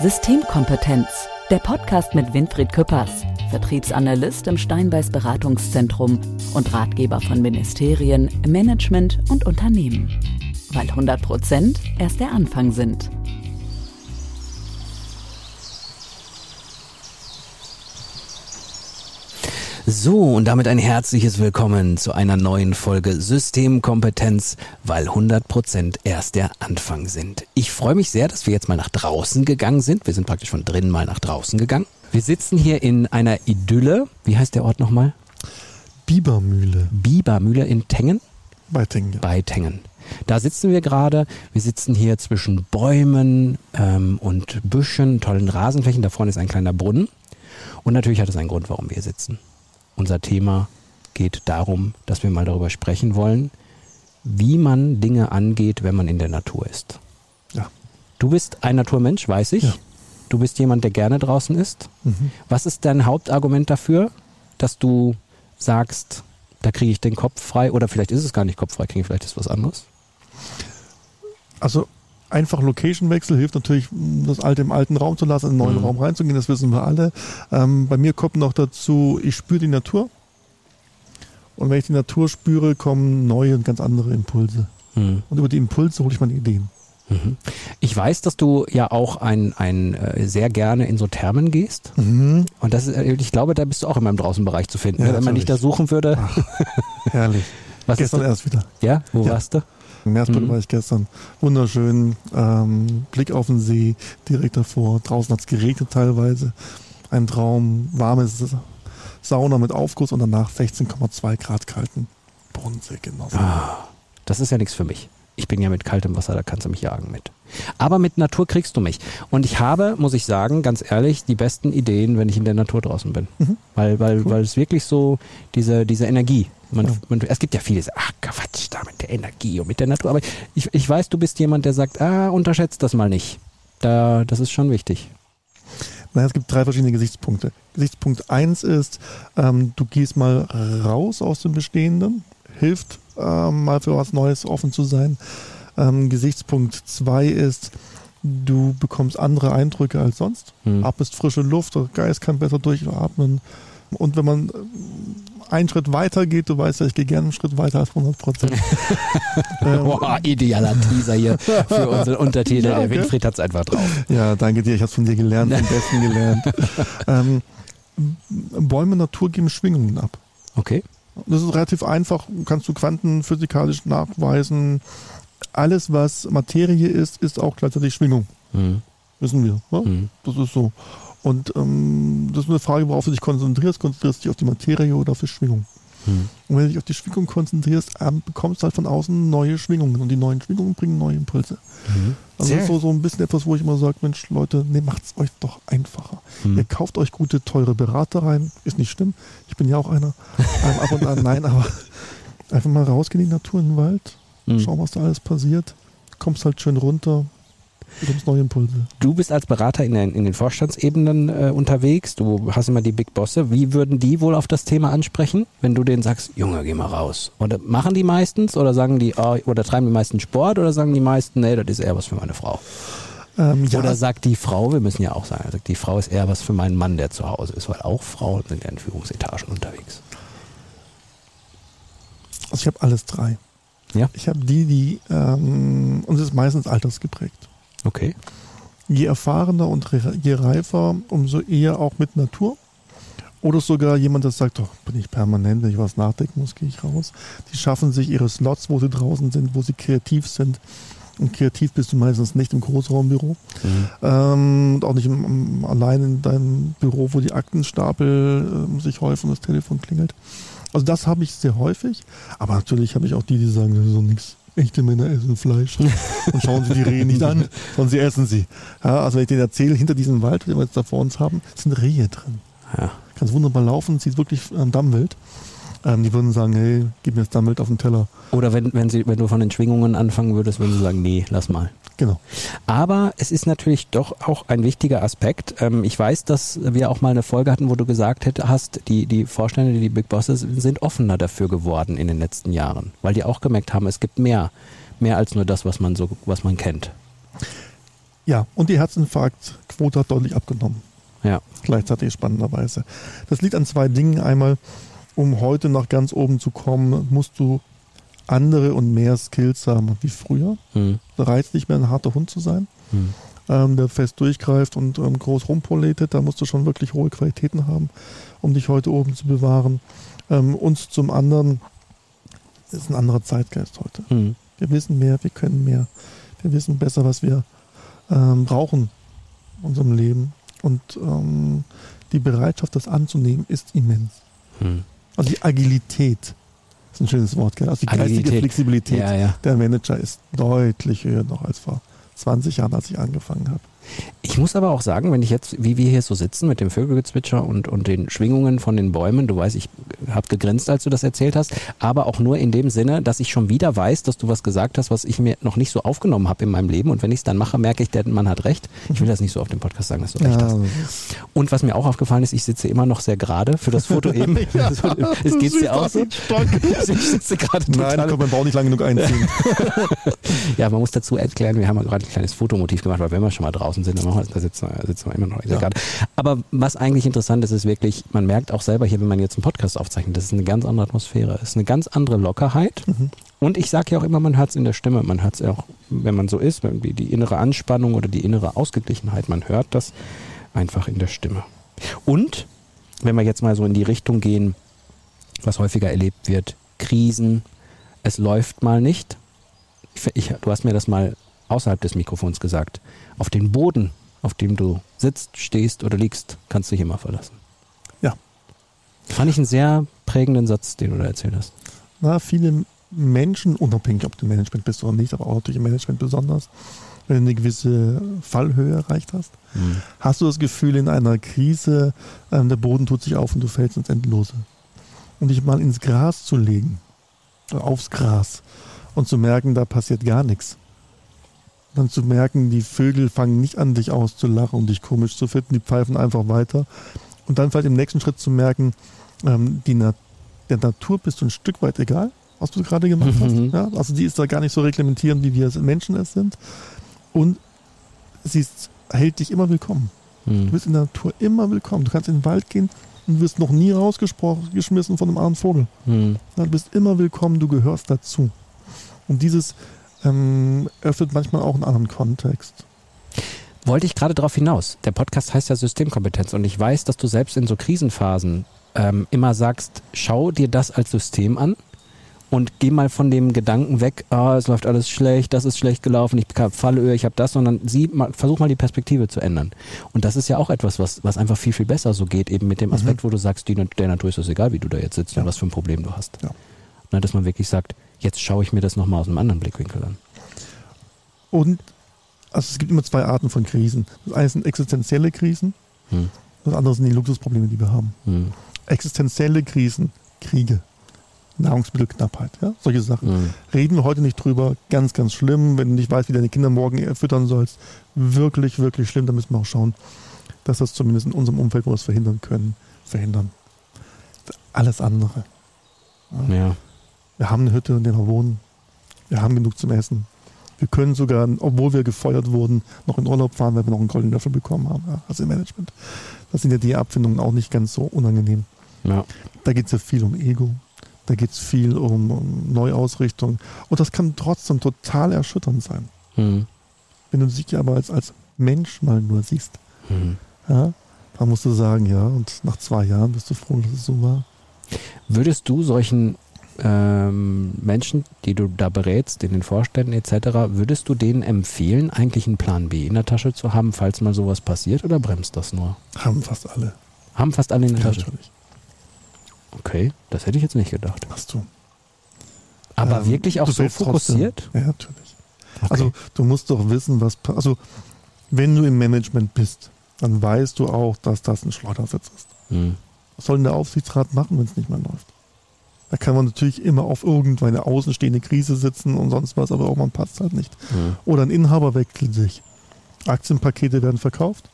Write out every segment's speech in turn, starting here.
Systemkompetenz, der Podcast mit Winfried Küppers, Vertriebsanalyst im Steinbeiß Beratungszentrum und Ratgeber von Ministerien, Management und Unternehmen. Weil 100 Prozent erst der Anfang sind. So, und damit ein herzliches Willkommen zu einer neuen Folge Systemkompetenz, weil 100% erst der Anfang sind. Ich freue mich sehr, dass wir jetzt mal nach draußen gegangen sind. Wir sind praktisch von drinnen mal nach draußen gegangen. Wir sitzen hier in einer Idylle. Wie heißt der Ort nochmal? Bibermühle. Bibermühle in Tengen? Bei Tengen. Ja. Bei Tengen. Da sitzen wir gerade. Wir sitzen hier zwischen Bäumen ähm, und Büschen, tollen Rasenflächen. Da vorne ist ein kleiner Brunnen. Und natürlich hat es einen Grund, warum wir hier sitzen. Unser Thema geht darum, dass wir mal darüber sprechen wollen, wie man Dinge angeht, wenn man in der Natur ist. Ja. Du bist ein Naturmensch, weiß ich. Ja. Du bist jemand, der gerne draußen ist. Mhm. Was ist dein Hauptargument dafür, dass du sagst, da kriege ich den Kopf frei oder vielleicht ist es gar nicht kopffrei, kriege ich vielleicht ist was anderes? Also einfach Location-Wechsel hilft natürlich, das alte im alten Raum zu lassen, in den neuen Mhm. Raum reinzugehen, das wissen wir alle. Ähm, bei mir kommt noch dazu, ich spüre die Natur. Und wenn ich die Natur spüre, kommen neue und ganz andere Impulse. Hm. Und über die Impulse hole ich meine Ideen. Mhm. Ich weiß, dass du ja auch ein, ein äh, sehr gerne in so Thermen gehst. Mhm. Und das ist, äh, ich glaube, da bist du auch immer im Draußenbereich zu finden. Ja, ne? Wenn man dich da suchen würde. Ach, herrlich. Was gestern erst wieder. Ja, wo Ja. warst du? In Meersburg Mhm. war ich gestern. Wunderschön. Ähm, Blick auf den See, direkt davor. Draußen hat es geregnet teilweise. Ein Traum. Warmes Sauna mit Aufguss und danach 16,2 Grad kalten Bodensee genossen. Ah, das ist ja nichts für mich. Ich bin ja mit kaltem Wasser, da kannst du mich jagen mit. Aber mit Natur kriegst du mich. Und ich habe, muss ich sagen, ganz ehrlich, die besten Ideen, wenn ich in der Natur draußen bin. Mhm. Weil, weil, Cool. weil es wirklich so diese, diese Energie. Man, man, es gibt ja vieles, ach Quatsch, da mit der Energie und mit der Natur. Aber ich, ich weiß, du bist jemand, der sagt, ah, unterschätzt das mal nicht. Da, das ist schon wichtig. Naja, es gibt drei verschiedene Gesichtspunkte. Gesichtspunkt 1 ist, ähm, du gehst mal raus aus dem Bestehenden, hilft ähm, mal für was Neues offen zu sein. Ähm, Gesichtspunkt 2 ist, du bekommst andere Eindrücke als sonst. Hm. Ab ist frische Luft, der Geist kann besser durchatmen. Und wenn man einen Schritt weiter geht, du weißt ja, ich gehe gerne einen Schritt weiter als 100 Prozent. ähm, Boah, idealer Teaser hier für unseren Untertitel. Ja, der okay. Winfried hat's einfach drauf. Ja, danke dir. Ich habe von dir gelernt, vom Besten gelernt. ähm, Bäume Natur geben Schwingungen ab. Okay. Das ist relativ einfach, kannst du quantenphysikalisch nachweisen. Alles, was Materie ist, ist auch gleichzeitig Schwingung. Hm. Wissen wir. Ne? Hm. Das ist so. Und ähm, das ist eine Frage, worauf du dich konzentrierst. Konzentrierst du dich auf die Materie oder auf die Schwingung? Hm. Und wenn du dich auf die Schwingung konzentrierst, ähm, bekommst du halt von außen neue Schwingungen. Und die neuen Schwingungen bringen neue Impulse. Hm. Also das ist so, so ein bisschen etwas, wo ich immer sage, Mensch, Leute, nee, macht's euch doch einfacher. Hm. Ihr kauft euch gute, teure Berater rein. Ist nicht schlimm. Ich bin ja auch einer. ähm, ab und an, nein, aber einfach mal rausgehen in die Natur, in den Wald. Hm. Schauen, was da alles passiert. Kommst halt schön runter. Bekommst neue Impulse. Du bist als Berater in den, in den Vorstandsebenen äh, unterwegs. Du hast immer die Big Bosse. Wie würden die wohl auf das Thema ansprechen, wenn du denen sagst, Junge, geh mal raus? Oder machen die meistens oder sagen die, oh, oder treiben die meisten Sport oder sagen die meisten, nee, das ist eher was für meine Frau? Ähm, ja, Oder sagt die Frau, wir müssen ja auch sagen, sagt die Frau ist eher was für meinen Mann, der zu Hause ist, weil auch Frauen sind ja in Führungsetagen unterwegs. also ich habe alles drei. Ja. Ich habe die, die, ähm, und es ist meistens altersgeprägt. Okay. Je erfahrener und je reifer, umso eher auch mit Natur. Oder sogar jemand, der sagt, doch, bin ich permanent, wenn ich was nachdenken muss, gehe ich raus. Die schaffen sich ihre Slots, wo sie draußen sind, wo sie kreativ sind. Und kreativ bist du meistens nicht im Großraumbüro. Mhm. Ähm, und auch nicht im, im, allein in deinem Büro, wo die Aktenstapel ähm, sich häufen und das Telefon klingelt. Also das habe ich sehr häufig. Aber natürlich habe ich auch die, die sagen, das ist so nichts. Echte Männer essen Fleisch. und schauen sie die Rehe nicht an, sondern sie essen sie. Ja, also wenn ich denen erzähle, hinter diesem Wald, den wir jetzt da vor uns haben, sind Rehe drin. Ja. Kannst wunderbar laufen, sieht wirklich ähm, Dammwild. Ähm, die würden sagen, hey, gib mir das Dammwild auf den Teller. Oder wenn, wenn, sie, wenn du von den Schwingungen anfangen würdest, würden sie sagen, nee, lass mal. Genau. Aber es ist natürlich doch auch ein wichtiger Aspekt. Ähm, ich weiß, dass wir auch mal eine Folge hatten, wo du gesagt hast, die, die Vorstände, die Big Bosses sind offener dafür geworden in den letzten Jahren, weil die auch gemerkt haben, es gibt mehr, mehr als nur das, was man so, was man kennt. Ja, und die Herzinfarkt Quote hat deutlich abgenommen. Ja. Gleichzeitig spannenderweise. Das liegt an zwei Dingen. Einmal, um heute nach ganz oben zu kommen, musst du andere und mehr Skills haben wie früher. Hm. Da reizt nicht mehr ein harter Hund zu sein, Hm. ähm, der fest durchgreift und ähm, groß rumpoletet. Da musst du schon wirklich hohe Qualitäten haben, um dich heute oben zu bewahren. Ähm, und zum anderen ist ein anderer Zeitgeist heute. Hm. Wir wissen mehr, wir können mehr. Wir wissen besser, was wir ähm, brauchen in unserem Leben. Und ähm, die Bereitschaft, das anzunehmen, ist immens. Also die Agilität ist ein schönes Wort, gell? Also die geistige Agilität. Flexibilität Ja, ja. der Manager ist deutlich höher noch als vor 20 Jahren, als ich angefangen habe. Ich muss aber auch sagen, wenn ich jetzt, wie wir hier so sitzen mit dem Vögelgezwitscher und, und den Schwingungen von den Bäumen, du weißt, ich habe gegrinst, als du das erzählt hast, aber auch nur in dem Sinne, dass ich schon wieder weiß, dass du was gesagt hast, was ich mir noch nicht so aufgenommen habe in meinem Leben und wenn ich es dann mache, merke ich, der Mann hat recht. Ich will das nicht so auf dem Podcast sagen, dass du recht hast. Und was mir auch aufgefallen ist, ich sitze immer noch sehr gerade für das Foto eben. Ja, es geht dir auch so. Ich sitze gerade Nein, total konnte meinen Bauch nicht lange genug einziehen. Ja, man muss dazu erklären, wir haben gerade ein kleines Fotomotiv gemacht, weil wenn wir schon mal draußen sind, dann machen wir, da sitzen, wir- sitzen wir immer noch. Ja. Aber was eigentlich interessant ist, ist wirklich, man merkt auch selber hier, wenn man jetzt einen Podcast aufzeichnet, das ist eine ganz andere Atmosphäre. Es ist eine ganz andere Lockerheit. Mhm. Und ich sage ja auch immer, man hört es in der Stimme. Man hört es auch, wenn man so ist, wenn die, die innere Anspannung oder die innere Ausgeglichenheit, man hört das einfach in der Stimme. Und wenn wir jetzt mal so in die Richtung gehen, was häufiger erlebt wird, Krisen, es läuft mal nicht. Ich, ich, du hast mir das mal außerhalb des Mikrofons gesagt. Auf den Boden, auf dem du sitzt, stehst oder liegst, kannst du dich immer verlassen. Ja. Fand ich einen sehr prägenden Satz, den du da erzählt hast. Na, viele Menschen, unabhängig ob du im Management bist oder nicht, aber auch natürlich im Management besonders, wenn du eine gewisse Fallhöhe erreicht hast, hast du das Gefühl, in einer Krise, ähm, der Boden tut sich auf und du fällst ins Endlose. Und dich mal ins Gras zu legen, aufs Gras, und zu merken, da passiert gar nichts. Dann zu merken, die Vögel fangen nicht an, dich auszulachen und dich komisch zu finden, die pfeifen einfach weiter. Und dann vielleicht im nächsten Schritt zu merken, ähm, die Na der Natur bist du ein Stück weit egal, was du gerade gemacht hast. Mhm. Ja? Also die ist da gar nicht so reglementierend, wie wir als Menschen es sind. Und sie ist, hält dich immer willkommen. Du Hm. bist in der Natur immer willkommen. Du kannst in den Wald gehen und wirst noch nie rausgeschmissen von einem armen Vogel. Hm. Ja, Du bist immer willkommen, du gehörst dazu. Und dieses ähm, öffnet manchmal auch einen anderen Kontext. Wollte ich gerade darauf hinaus. Der Podcast heißt ja Systemkompetenz und ich weiß, dass du selbst in so Krisenphasen ähm, immer sagst, schau dir das als System an und geh mal von dem Gedanken weg, ah, es läuft alles schlecht, das ist schlecht gelaufen, ich habe Fallhöhe, ich habe das, sondern sieh mal, versuch mal die Perspektive zu ändern. Und das ist ja auch etwas, was, was einfach viel, viel besser so geht, eben mit dem Aspekt, wo du sagst, die, der Natur ist es egal, wie du da jetzt sitzt Ja. und was für ein Problem du hast. Ja. Na, dass man wirklich sagt, jetzt schaue ich mir das nochmal aus einem anderen Blickwinkel an. Und also es gibt immer zwei Arten von Krisen. Das eine sind existenzielle Krisen, Hm. das andere sind die Luxusprobleme, die wir haben. Hm. Existenzielle Krisen, Kriege, Nahrungsmittelknappheit, ja, solche Sachen. Hm. Reden wir heute nicht drüber. Ganz, ganz schlimm, wenn du nicht weißt, wie deine Kinder morgen füttern sollst. Wirklich, wirklich schlimm. Da müssen wir auch schauen, dass das zumindest in unserem Umfeld, wo wir es verhindern können, verhindern. Alles andere. Ja. Wir haben eine Hütte, in der wir wohnen. Wir haben genug zum Essen. Wir können sogar, obwohl wir gefeuert wurden, noch in Urlaub fahren, weil wir noch einen goldenen Löffel bekommen haben. Also im Management. Das sind ja die Abfindungen auch nicht ganz so unangenehm. Ja. Da geht es ja viel um Ego. Da geht es viel um, um Neuausrichtung. Und das kann trotzdem total erschütternd sein. Hm. Wenn du dich aber als, als Mensch mal nur siehst, Hm. ja, dann musst du sagen, ja, und nach zwei Jahren bist du froh, dass es so war. Würdest du solchen ähm, Menschen, die du da berätst, in den Vorständen etc., würdest du denen empfehlen, eigentlich einen Plan B in der Tasche zu haben, falls mal sowas passiert oder bremst das nur? Haben fast alle. Haben fast alle in der Ja, Tasche. natürlich. Okay, das hätte ich jetzt nicht gedacht. Hast du. Aber Ähm, wirklich auch so fokussiert? Trotzdem. Ja, natürlich. Okay. Also du musst doch wissen, was also wenn du im Management bist, dann weißt du auch, dass das ein Schleudersitz ist. hm. Was soll denn der Aufsichtsrat machen, wenn es nicht mehr läuft? Da kann man natürlich immer auf irgendeine außenstehende Krise sitzen und sonst was, aber irgendwann passt halt nicht. Hm. Oder ein Inhaber wechselt sich. Aktienpakete werden verkauft.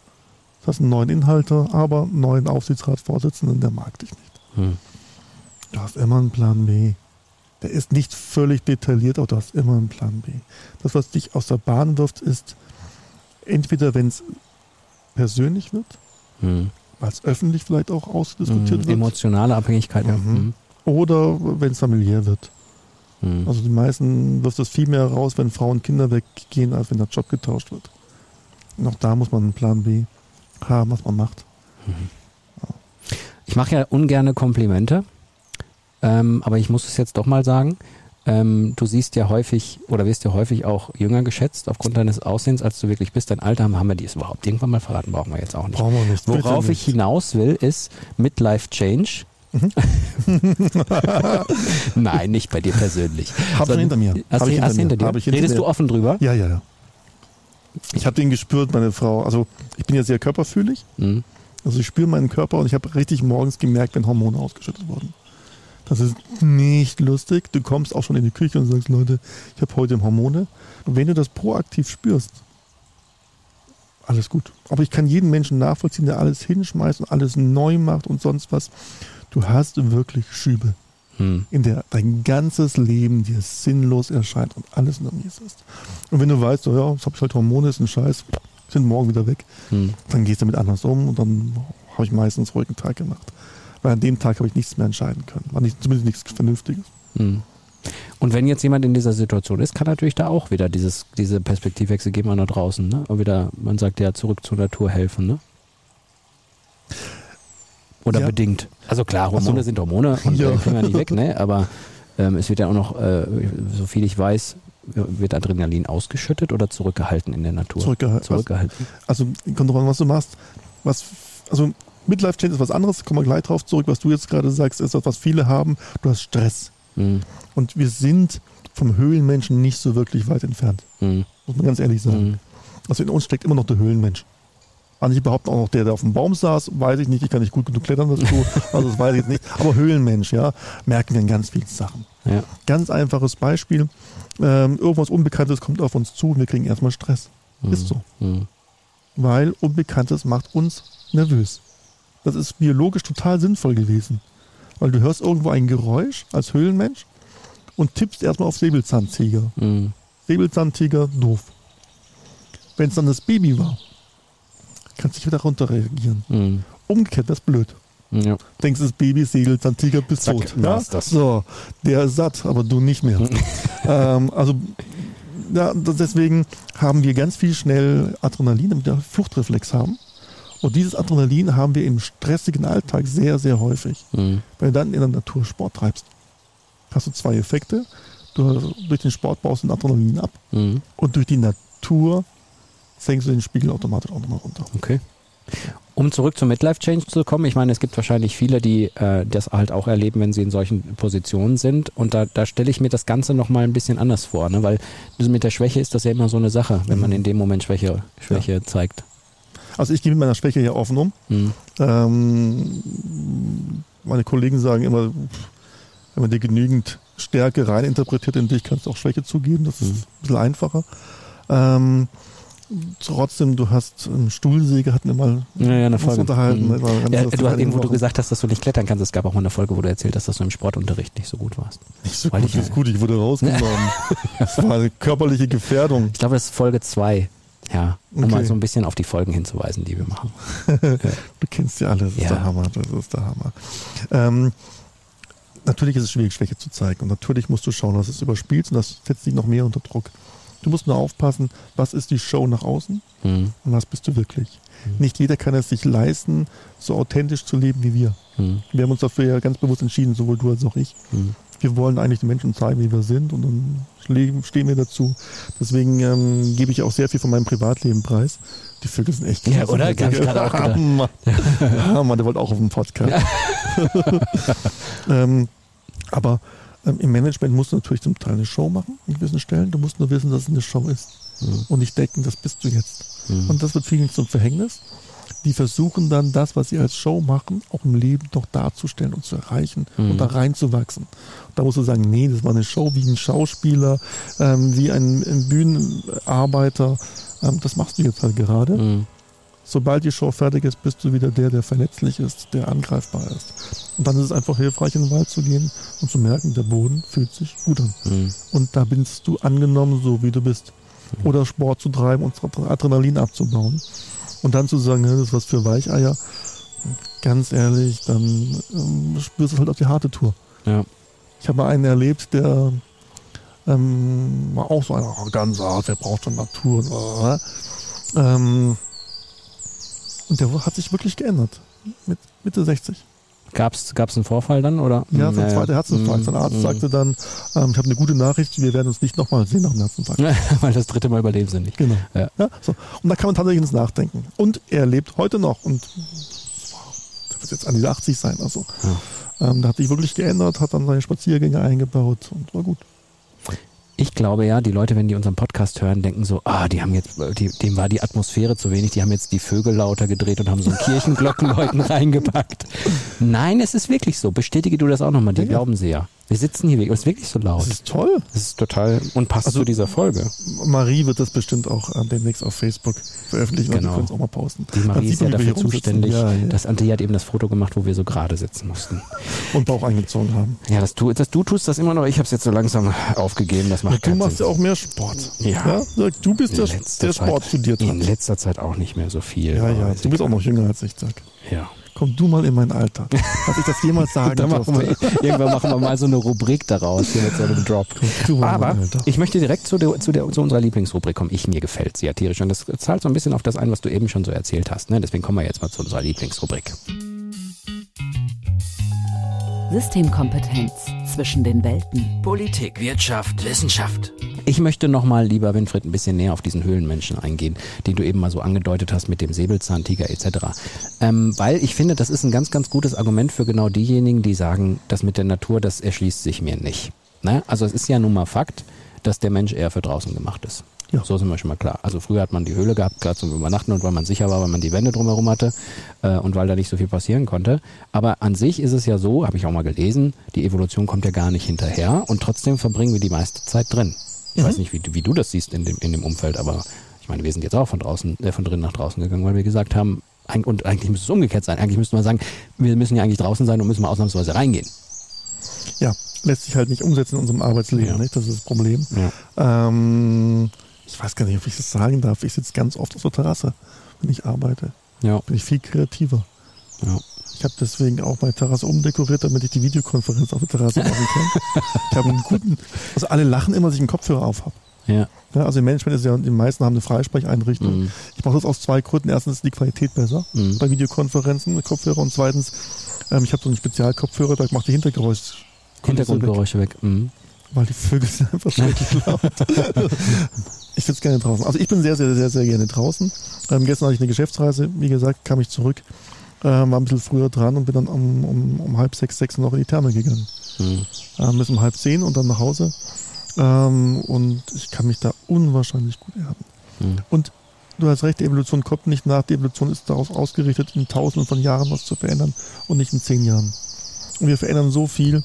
Das heißt einen neuen Inhalter, aber einen neuen Aufsichtsratsvorsitzenden, der mag dich nicht. Hm. Du hast immer einen Plan B. Der ist nicht völlig detailliert, aber du hast immer einen Plan B. Das, was dich aus der Bahn wirft, ist entweder, wenn es persönlich wird, Mhm. weil es öffentlich vielleicht auch ausdiskutiert Mhm. wird. Emotionale Abhängigkeit, ja. Mhm. Oder wenn es familiär wird. Mhm. Also die meisten wirft das viel mehr raus, wenn Frauen und Kinder weggehen, als wenn der Job getauscht wird. Auch da muss man einen Plan B haben, was man macht. Ich mache ja ungerne Komplimente, ähm, aber ich muss es jetzt doch mal sagen. Ähm, du siehst ja häufig oder wirst ja häufig auch jünger geschätzt aufgrund deines Aussehens, als du wirklich bist. Dein Alter haben, wir dies überhaupt irgendwann mal verraten, brauchen wir jetzt auch nicht. Brauchen wir nicht. Worauf ich nicht. hinaus will, ist Midlife Change. Nein, nicht bei dir persönlich. Hab ich Sondern- hinter mir. Hast Hab ich hast du hinter dir? Hab ich hinter Redest mir. du offen drüber? Ja, ja, ja. Ich habe den gespürt, meine Frau. Also ich bin ja sehr körperfühlig. Mhm. Also ich spüre meinen Körper und ich habe richtig morgens gemerkt, wenn Hormone ausgeschüttet wurden. Das ist nicht lustig. Du kommst auch schon in die Küche und sagst, Leute, ich habe heute Hormone. Und wenn du das proaktiv spürst, alles gut. Aber ich kann jeden Menschen nachvollziehen, der alles hinschmeißt und alles neu macht und sonst was. Du hast wirklich Schübe, Mhm. in der dein ganzes Leben dir sinnlos erscheint und alles nur mies ist. Und wenn du weißt, so, ja, jetzt habe ich halt Hormone, ist ein Scheiß, sind morgen wieder weg, Mhm. dann gehst du damit anders um und dann habe ich meistens einen ruhigen Tag gemacht. Weil an dem Tag habe ich nichts mehr entscheiden können. War nicht, zumindest nichts Vernünftiges. Mhm. Und wenn jetzt jemand in dieser Situation ist, kann natürlich da auch wieder dieses, diese Perspektivwechsel geben wir nach draußen, ne? Und wieder, man sagt ja, zurück zur Natur helfen, ne? Oder Ja. bedingt. Also klar, Hormone so. sind Hormone und Ja. äh, können wir nicht weg, ne? Aber ähm, es wird ja auch noch, äh, so viel ich weiß, wird Adrenalin ausgeschüttet oder zurückgehalten in der Natur? Zurückgehalten. Zurückgehalten. Also kommt drauf an, was du machst. Was, also Midlife Change ist was anderes, kommen wir gleich drauf zurück. Was du jetzt gerade sagst, ist das, was viele haben. Du hast Stress. Mhm. Und wir sind vom Höhlenmenschen nicht so wirklich weit entfernt. Mhm. Muss man ganz ehrlich sagen. Mhm. Also in uns steckt immer noch der Höhlenmensch. Manche behaupten auch noch, der, der auf dem Baum saß, weiß ich nicht, ich kann nicht gut genug klettern dazu, also das weiß ich jetzt nicht. Aber Höhlenmensch, ja, merken wir in ganz vielen Sachen. Ja. Ganz einfaches Beispiel. Ähm, irgendwas Unbekanntes kommt auf uns zu und wir kriegen erstmal Stress. Ist so. Mhm. Weil Unbekanntes macht uns nervös. Das ist biologisch total sinnvoll gewesen. Weil du hörst irgendwo ein Geräusch als Höhlenmensch und tippst erstmal auf Säbelzahntiger. Mhm. Säbelzahntiger, doof. Wenn es dann das Baby war, kannst dich wieder runter reagieren. Mhm. Umgekehrt, das ist blöd. Ja. Denkst das Baby, Säbelzahntiger, bist Zack, tot. war's das. So, der ist satt, aber du nicht mehr. ähm, also ja, deswegen haben wir ganz viel schnell Adrenalin, damit wir Fluchtreflex haben. Und dieses Adrenalin haben wir im stressigen Alltag sehr, sehr häufig. Mhm. Wenn du dann in der Natur Sport treibst, hast du zwei Effekte. Du, durch den Sport baust du den Adrenalin ab Mhm. und durch die Natur senkst du den Spiegel automatisch auch nochmal runter. Okay. Um zurück zum Midlife Change zu kommen, ich meine, es gibt wahrscheinlich viele, die äh, das halt auch erleben, wenn sie in solchen Positionen sind. Und da, da stelle ich mir das Ganze nochmal ein bisschen anders vor, ne? weil mit der Schwäche ist das ja immer so eine Sache, wenn man Mhm. in dem Moment Schwäche, Schwäche zeigt. Also ich gehe mit meiner Schwäche hier offen um. Mhm. Ähm, meine Kollegen sagen immer, wenn man dir genügend Stärke reininterpretiert in dich, kannst du auch Schwäche zugeben. Das ist Mhm. ein bisschen einfacher. Ähm, trotzdem, du hast einen Stuhlsäge, hatten wir mal Ja, ja, eine Folge. unterhalten. Mhm. Ja, du hast irgendwo du gesagt hast, dass du nicht klettern kannst. Es gab auch mal eine Folge, wo du erzählt hast, dass du im Sportunterricht nicht so gut warst. Nicht so Weil gut, ich- ist gut, ich wurde rausgenommen. das war eine körperliche Gefährdung. Ich glaube, das ist Folge 2. Ja, um Okay. mal so ein bisschen auf die Folgen hinzuweisen, die wir machen. Du kennst ja alle, das ist Ja. der Hammer, das ist der Hammer. Ähm, natürlich ist es schwierig, Schwäche zu zeigen und natürlich musst du schauen, dass du es überspielst und das setzt dich noch mehr unter Druck. Du musst nur aufpassen, was ist die Show nach außen Mhm. und was bist du wirklich. Mhm. Nicht jeder kann es sich leisten, so authentisch zu leben wie wir. Mhm. Wir haben uns dafür ja ganz bewusst entschieden, sowohl du als auch ich. Mhm. Wir wollen eigentlich den Menschen zeigen, wie wir sind und dann stehen wir dazu. Deswegen ähm, gebe ich auch sehr viel von meinem Privatleben preis. Die Vögel sind echt Ja, oder? Ich gerade auch gedacht. Hammer. Hammer, der wollte auch auf dem Podcast. ähm, aber ähm, im Management musst du natürlich zum Teil eine Show machen, in gewissen Stellen. Du musst nur wissen, dass es eine Show ist. Mhm. Und nicht denken, das bist du jetzt. Mhm. Und das wird vielen zum Verhängnis. Die versuchen dann das, was sie als Show machen, auch im Leben doch darzustellen und zu erreichen Mhm. und da reinzuwachsen. Da musst du sagen, nee, das war eine Show wie ein Schauspieler, ähm, wie ein, ein Bühnenarbeiter. Ähm, das machst du jetzt halt gerade. Mhm. Sobald die Show fertig ist, bist du wieder der, der verletzlich ist, der angreifbar ist. Und dann ist es einfach hilfreich, in den Wald zu gehen und zu merken, der Boden fühlt sich gut an. Mhm. Und da bist du angenommen, so wie du bist. Oder Sport zu treiben und Adrenalin abzubauen. Und dann zu sagen, das ist was für Weicheier, ganz ehrlich, dann ähm, spürst du halt auf die harte Tour. Ja. Ich habe mal einen erlebt, der ähm, war auch so einer oh, ganz hart, der braucht schon Natur. Und, äh, ähm, und der hat sich wirklich geändert. Mit Mitte 60. Gab es einen Vorfall dann? Oder? Ja, so ein Naja. zweiter Herzinfarkt. Sein Arzt Mm, sagte dann, ähm, ich habe eine gute Nachricht, wir werden uns nicht nochmal sehen nach dem Herzinfarkt. Weil das dritte Mal überleben sie nicht. Genau. Ja. Ja, so. Und da kann man tatsächlich ins Nachdenken. Und er lebt heute noch und der wird jetzt an die 80 sein. Also ähm, da hat sich wirklich geändert, hat dann seine Spaziergänge eingebaut und war gut. Ich glaube ja, die Leute, wenn die unseren Podcast hören, denken so, ah, die haben jetzt, die, dem war die Atmosphäre zu wenig, die haben jetzt die Vögel lauter gedreht und haben so ein Kirchenglockenläuten reingepackt. Nein, es ist wirklich so. Bestätige du das auch nochmal, die ja. glauben sie ja. Wir sitzen hier wirklich, es ist wirklich so laut. Das ist toll. Das ist total und passt Also- zu dieser Folge. Marie wird das bestimmt auch äh, demnächst auf Facebook veröffentlichen, Genau. die können es auch mal posten. Die Marie ist ja wir dafür zuständig. Ja, ja. Das Ante hat eben das Foto gemacht, wo wir so gerade sitzen mussten. Und Bauch eingezogen haben. Ja, das tu, das, du tust das immer noch. Ich habe es jetzt so langsam aufgegeben. Das macht Ja, du machst ja Sinn. auch mehr Sport. Ja. Du bist der, In der Sport studiert In hat. letzter Zeit auch nicht mehr so viel. Ja, ja. Du bist auch noch jünger als ich, sag. Ja. Komm du mal in mein Alter. Dass ich das jemals sagen Dann machen wir, irgendwann machen wir mal so eine Rubrik daraus hier mit so einem Drop. Aber ich möchte direkt zu, der, zu, der, zu unserer Lieblingsrubrik kommen. Ich, mir gefällt sie ja tierisch. Und das zahlt so ein bisschen auf das ein, was du eben schon so erzählt hast. Ne? Deswegen kommen wir jetzt mal zu unserer Lieblingsrubrik. Systemkompetenz zwischen den Welten. Politik, Wirtschaft, Wissenschaft. Ich möchte nochmal, lieber Winfried, ein bisschen näher auf diesen Höhlenmenschen eingehen, den du eben mal so angedeutet hast mit dem Säbelzahntiger etc. Ähm, weil ich finde, das ist ein ganz, ganz gutes Argument für genau diejenigen, die sagen, das mit der Natur, das erschließt sich mir nicht. Ne? Also es ist ja nun mal Fakt, dass der Mensch eher für draußen gemacht ist. Ja. So sind wir schon mal klar. Also früher hat man die Höhle gehabt, gerade zum Übernachten und weil man sicher war, weil man die Wände drumherum hatte äh, und weil da nicht so viel passieren konnte. Aber an sich ist es ja so, habe ich auch mal gelesen, die Evolution kommt ja gar nicht hinterher und trotzdem verbringen wir die meiste Zeit drin. Ich Mhm. weiß nicht, wie, du- wie du das siehst in dem, in dem Umfeld, aber ich meine, wir sind jetzt auch von draußen, äh, von drinnen nach draußen gegangen, weil wir gesagt haben, und eigentlich müsste es umgekehrt sein. Eigentlich müsste man sagen, wir müssen ja eigentlich draußen sein und müssen mal ausnahmsweise reingehen. Ja, lässt sich halt nicht umsetzen in unserem Arbeitsleben. Ja. Nicht? Das ist das Problem. Ja. Ähm, ich weiß gar nicht, ob ich das sagen darf. Ich sitze ganz oft auf der Terrasse, wenn ich arbeite. Ja. Bin ich viel kreativer. Ja. Ich habe deswegen auch meine Terrasse umdekoriert, damit ich die Videokonferenz auf der Terrasse machen kann. ich habe einen guten, also alle lachen immer, dass ich einen Kopfhörer auf habe. Ja. Ja, also im Management ist ja, die meisten haben eine Freisprecheinrichtung. Mhm. Ich mache das aus zwei Gründen. Erstens ist die Qualität besser Mhm. bei Videokonferenzen mit Kopfhörer und zweitens, ähm, ich habe so einen Spezialkopfhörer, da macht die Hintergeräusch. Hintergrundgeräusche weg. Mhm. Weil die Vögel sind einfach schrecklich laut. ich sitze gerne draußen. Also ich bin sehr, sehr, sehr, sehr gerne draußen. Ähm, gestern hatte ich eine Geschäftsreise, wie gesagt, kam ich zurück, ähm, war ein bisschen früher dran und bin dann um, um, um halb sechs, sechs noch in die Therme gegangen. Mhm. Ähm, bis um halb zehn und dann nach Hause. Ähm, und ich kann mich da unwahrscheinlich gut erden. Mhm. Und du hast recht, die Evolution kommt nicht nach. Die Evolution ist darauf ausgerichtet, in tausenden von Jahren was zu verändern und nicht in zehn Jahren. Und wir verändern so viel,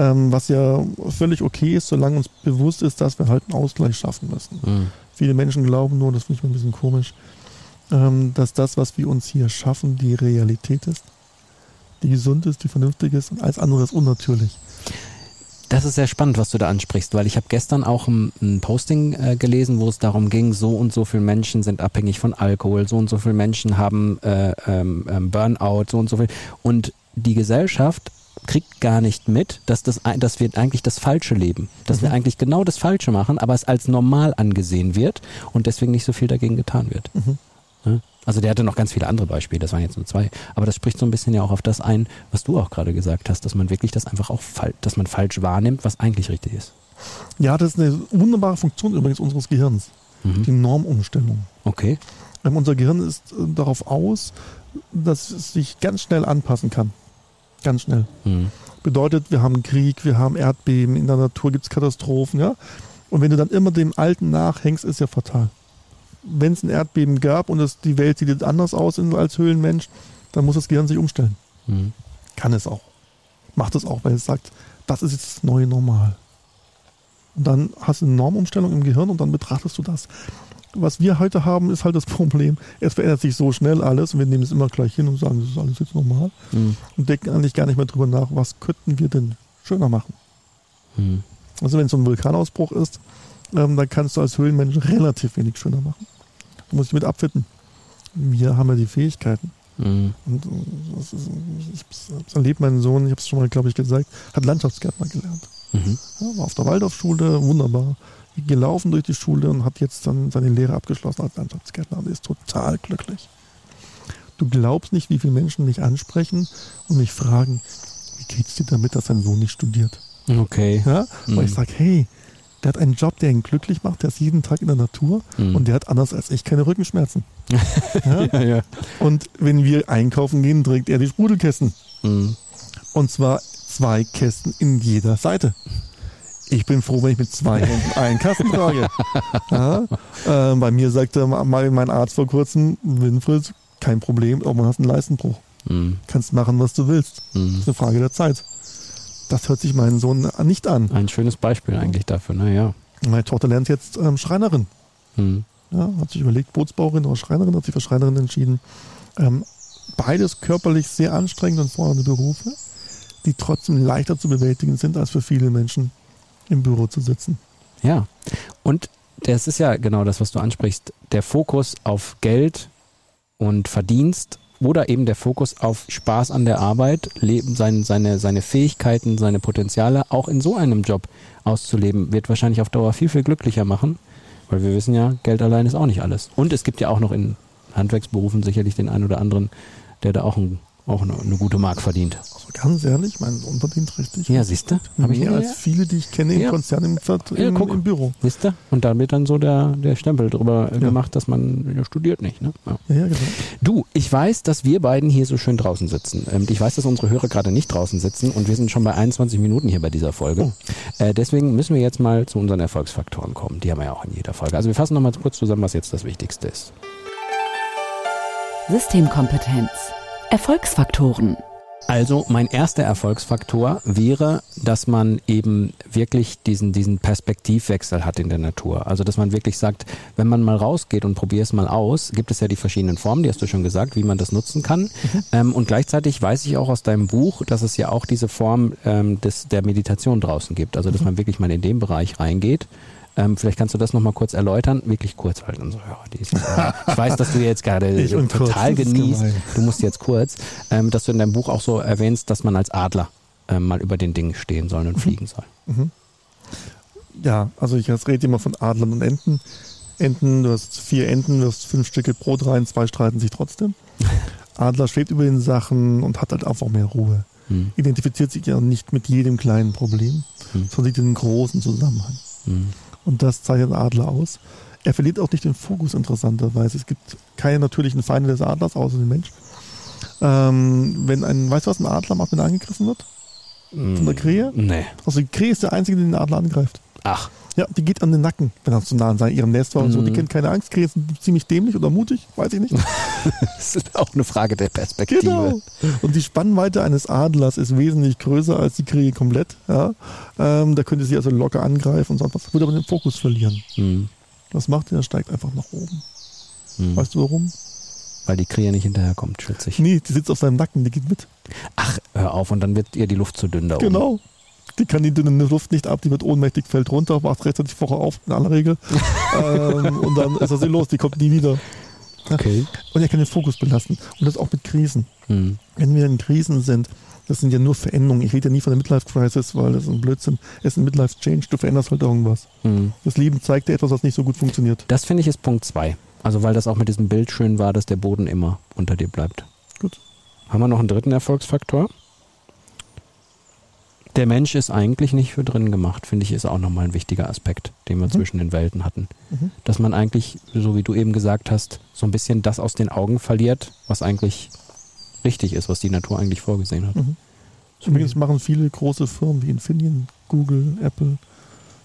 ähm, was ja völlig okay ist, solange uns bewusst ist, dass wir halt einen Ausgleich schaffen müssen. Mhm. Viele Menschen glauben nur, das finde ich mal ein bisschen komisch, ähm, dass das, was wir uns hier schaffen, die Realität ist, die gesund ist, die vernünftig ist und alles andere ist unnatürlich. Das ist sehr spannend, was du da ansprichst, weil ich habe gestern auch ein, ein Posting äh, gelesen, wo es darum ging, so und so viele Menschen sind abhängig von Alkohol, so und so viele Menschen haben äh, ähm, ähm, Burnout, so und so viel. Und die Gesellschaft kriegt gar nicht mit, dass, das, dass wir eigentlich das Falsche leben. Dass wir eigentlich genau das Falsche machen, aber es als normal angesehen wird und deswegen nicht so viel dagegen getan wird. Mhm. Ne? Also der hatte noch ganz viele andere Beispiele, das waren jetzt nur zwei. Aber das spricht so ein bisschen ja auch auf das ein, was du auch gerade gesagt hast, dass man wirklich das einfach auch falsch, dass man falsch wahrnimmt, was eigentlich richtig ist. Ja, das ist eine wunderbare Funktion übrigens unseres Gehirns, Mhm. die Normumstellung. Okay. Ähm, unser Gehirn ist äh, darauf aus, dass es sich ganz schnell anpassen kann. Ganz schnell. Mhm. Bedeutet, wir haben Krieg, wir haben Erdbeben, in der Natur gibt es Katastrophen, ja. Und wenn du dann immer dem Alten nachhängst, ist ja fatal. Wenn es ein Erdbeben gab und es, die Welt sieht jetzt anders aus als Höhlenmensch, dann muss das Gehirn sich umstellen. Mhm. Kann es auch. Macht es auch, weil es sagt, das ist jetzt das neue Normal. Und dann hast du eine Normumstellung im Gehirn und dann betrachtest du das. Was wir heute haben, ist halt das Problem, es verändert sich so schnell alles und wir nehmen es immer gleich hin und sagen, das ist alles jetzt normal Mhm. und denken eigentlich gar nicht mehr drüber nach, was könnten wir denn schöner machen. Mhm. Also wenn so ein Vulkanausbruch ist, ähm, dann kannst du als Höhlenmensch relativ wenig schöner machen. Du musst dich mit abfinden. Wir haben ja die Fähigkeiten. Mhm. Und äh, das ist, ich hab's erlebt, mein Sohn, ich habe es schon mal, glaube ich, gesagt, hat Landschaftsgärtner gelernt. Mhm. Ja, war auf der Waldorfschule, wunderbar. Gelaufen durch die Schule und hat jetzt dann seine Lehre abgeschlossen als Landschaftsgärtner und ist total glücklich. Du glaubst nicht, wie viele Menschen mich ansprechen und mich fragen, wie geht's dir damit, dass dein Sohn nicht studiert? Okay. Ja? Mhm. Weil ich sage, hey, der hat einen Job, der ihn glücklich macht, der ist jeden Tag in der Natur Mhm. und der hat anders als ich keine Rückenschmerzen. ja? Ja, ja. Und wenn wir einkaufen gehen, trägt er die Sprudelkästen. Mhm. Und zwar zwei Kästen in jeder Seite. Ich bin froh, wenn ich mit zwei Händen einen Kasten trage. Ja, äh, bei mir sagte mal mein Arzt vor kurzem, Winfried, kein Problem, aber man hast einen Leistenbruch. Mhm. Kannst machen, was du willst. Das Mhm. ist eine Frage der Zeit. Das hört sich meinen Sohn nicht an. Ein schönes Beispiel eigentlich dafür, naja. Meine Tochter lernt jetzt ähm, Schreinerin. Mhm. Ja, hat sich überlegt, Bootsbauerin oder Schreinerin, hat sich für Schreinerin entschieden. Ähm, beides körperlich sehr anstrengend und fordernde Berufe, die trotzdem leichter zu bewältigen sind, als für viele Menschen im Büro zu sitzen. Ja. Und das ist ja genau das, was du ansprichst. Der Fokus auf Geld und Verdienst oder eben der Fokus auf Spaß an der Arbeit, leben, sein, seine, seine Fähigkeiten, seine Potenziale auch in so einem Job auszuleben, wird wahrscheinlich auf Dauer viel, viel glücklicher machen. Weil wir wissen ja, Geld allein ist auch nicht alles. Und es gibt ja auch noch in Handwerksberufen sicherlich den einen oder anderen, der da auch, ein, auch eine, eine gute Mark verdient. Also ganz ehrlich, mein Sohn verdient richtig. Ja, siehst du? Ich Mehr ja- als viele, die ich kenne im Ja. Konzern, im, Vert- Ja, im, guck. im Büro. Siehst du? Und dann wird dann so der, der Stempel drüber äh, Ja. gemacht, dass man ja, studiert nicht. Ne? Ja. Ja, ja, genau. Du, ich weiß, dass wir beiden hier so schön draußen sitzen. Ähm, ich weiß, dass unsere Hörer gerade nicht draußen sitzen und wir sind schon bei 21 Minuten hier bei dieser Folge. Äh, deswegen müssen wir jetzt mal zu unseren Erfolgsfaktoren kommen. Die haben wir ja auch in jeder Folge. Also wir fassen nochmal kurz zusammen, was jetzt das Wichtigste ist. Systemkompetenz. Erfolgsfaktoren. Also mein erster Erfolgsfaktor wäre, dass man eben wirklich diesen, diesen Perspektivwechsel hat in der Natur. Also dass man wirklich sagt, wenn man mal rausgeht und probiert es mal aus, gibt es ja die verschiedenen Formen, die hast du schon gesagt, wie man das nutzen kann. Ähm, und gleichzeitig weiß ich auch aus deinem Buch, dass es ja auch diese Form ähm, des, der Meditation draußen gibt. Also dass man wirklich mal in den Bereich reingeht. Ähm, vielleicht kannst du das nochmal kurz erläutern. Wirklich kurz, weil unsere Hörer, die ist, äh, ich weiß, dass du jetzt gerade total genießt. Du musst jetzt kurz, ähm, dass du in deinem Buch auch so erwähnst, dass man als Adler ähm, mal über den Dingen stehen soll und fliegen soll. Ja, also ich rede immer von Adlern und Enten. Enten, du hast vier Enten, du hast fünf Stücke Brot rein, zwei streiten sich trotzdem. Adler schwebt über den Sachen und hat halt einfach mehr Ruhe. Hm. Identifiziert sich ja nicht mit jedem kleinen Problem, Hm. sondern sieht den großen Zusammenhang. Hm. Und das zeichnet Adler aus. Er verliert auch nicht den Fokus interessanterweise. Es gibt keine natürlichen Feinde des Adlers, außer den Mensch. Ähm, wenn ein, weißt du, was ein Adler macht, wenn er angegriffen wird? Von der Krähe? Nee. Also die Krähe ist der Einzige, der den Adler angreift. Ach. Ja, die geht an den Nacken, wenn er zu nah an seinem- ihrem Nest war und so. Die Mhm. kennt keine Angst. Krähe sind ziemlich dämlich oder mutig, weiß ich nicht. Das ist auch eine Frage der Perspektive. genau. Und die Spannweite eines Adlers ist wesentlich größer als die Krähe komplett. Ja. Ähm, da könnte sie also locker angreifen und sonst was. Würde aber den Fokus verlieren. Hm. Was macht er? Er steigt einfach nach oben. Hm. Weißt du warum? Weil die Krähe nicht hinterherkommt, schätze ich. Nee, die sitzt auf seinem Nacken, die geht mit. Ach, hör auf, und dann wird ihr die Luft zu dünn da oben. Genau. Die kann die dünne Luft nicht ab, die wird ohnmächtig, fällt runter, wacht rechtzeitig vorher auf, in aller Regel. ähm, und dann ist das los, die kommt nie wieder. Okay. Und er kann den Fokus belasten. Und das auch mit Krisen. Hm. Wenn wir in Krisen sind, das sind ja nur Veränderungen. Ich rede ja nie von der Midlife-Crisis, weil das ist ein Blödsinn. Es ist ein Midlife-Change, du veränderst halt irgendwas. Hm. Das Leben zeigt dir etwas, was nicht so gut funktioniert. Das finde ich ist Punkt zwei. Also weil das auch mit diesem Bild schön war, dass der Boden immer unter dir bleibt. Gut. Haben wir noch einen dritten Erfolgsfaktor? Der Mensch ist eigentlich nicht für drin gemacht, finde ich, ist auch nochmal ein wichtiger Aspekt, den wir Mhm. zwischen den Welten hatten. Mhm. Dass man eigentlich, so wie du eben gesagt hast, so ein bisschen das aus den Augen verliert, was eigentlich richtig ist, was die Natur eigentlich vorgesehen hat. Mhm. Übrigens machen viele große Firmen wie Infineon, Google, Apple,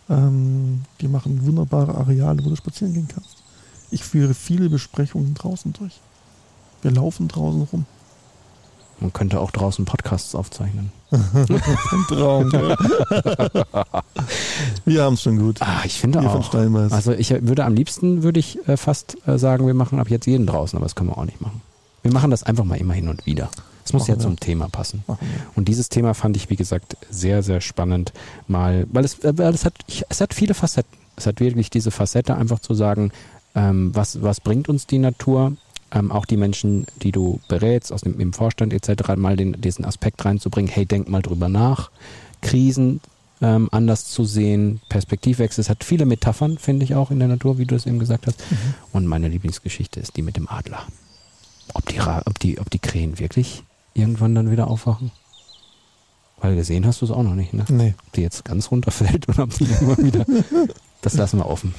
ähm, die machen wunderbare Areale, wo du spazieren gehen kannst. Ich führe viele Besprechungen draußen durch. Wir laufen draußen rum. Man könnte auch draußen Podcasts aufzeichnen. Ein Traum. gell? wir haben es schon gut. Ah, ich finde wir auch. Also ich würde am liebsten, würde ich äh, fast äh, sagen, wir machen ab jetzt jeden draußen, aber das können wir auch nicht machen. Wir machen das einfach mal immer hin und wieder. Es muss ja wir. zum Thema passen. Und dieses Thema fand ich, wie gesagt, sehr, sehr spannend. Mal, weil es, äh, weil es hat, ich, es hat viele Facetten. Es hat wirklich diese Facette, einfach zu sagen, ähm, was, was bringt uns die Natur? Ähm, auch die Menschen, die du berätst, aus dem im Vorstand etc., mal den, diesen Aspekt reinzubringen, hey, denk mal drüber nach, Krisen ähm, anders zu sehen, Perspektivwechsel. Es hat viele Metaphern, finde ich auch in der Natur, wie du es eben gesagt hast. Mhm. Und meine Lieblingsgeschichte ist die mit dem Adler. Ob die, ob die, ob die Krähen wirklich irgendwann dann wieder aufwachen? Weil gesehen hast du es auch noch nicht, ne? Nee. Ob die jetzt ganz runterfällt oder ob die immer wieder. Das lassen wir offen.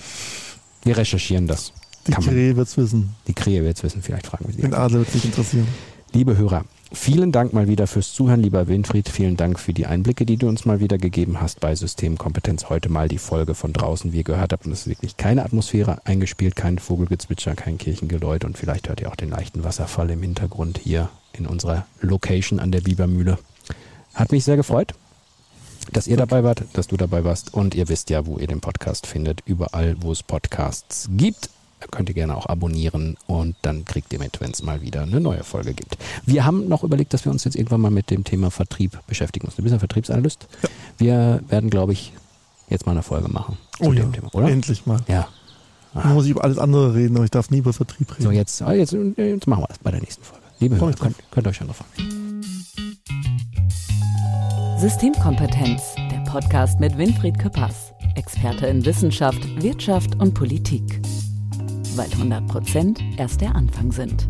Wir recherchieren das. Die Krähe wird es wissen. Die Krähe wird es wissen, vielleicht fragen wir sie. Den Adler wird es nicht interessieren. Liebe Hörer, vielen Dank mal wieder fürs Zuhören, lieber Winfried. Vielen Dank für die Einblicke, die du uns mal wieder gegeben hast bei Systemkompetenz. Heute mal die Folge von draußen, wie ihr gehört habt. Und es ist wirklich keine Atmosphäre eingespielt, kein Vogelgezwitscher, kein Kirchengeläut. Und vielleicht hört ihr auch den leichten Wasserfall im Hintergrund hier in unserer Location an der Bibermühle. Hat mich sehr gefreut dass ihr dabei wart, dass du dabei warst. Und ihr wisst ja, wo ihr den Podcast findet. Überall, wo es Podcasts gibt könnt ihr gerne auch abonnieren und dann kriegt ihr mit, wenn es mal wieder eine neue Folge gibt. Wir haben noch überlegt, dass wir uns jetzt irgendwann mal mit dem Thema Vertrieb beschäftigen müssen. Du bist ein Vertriebsanalyst. Ja. Wir werden, glaube ich, jetzt mal eine Folge machen. Zu oh dem ja, Thema, oder? Endlich mal. Ja. Ah. muss ich über alles andere reden, aber ich darf nie über Vertrieb reden. So, jetzt, ah, jetzt, jetzt machen wir das bei der nächsten Folge. Liebe Hörer, könnt, könnt ihr euch schon drauf Systemkompetenz, der Podcast mit Winfried Köppers, Experte in Wissenschaft, Wirtschaft und Politik weil 100 Prozent erst der Anfang sind.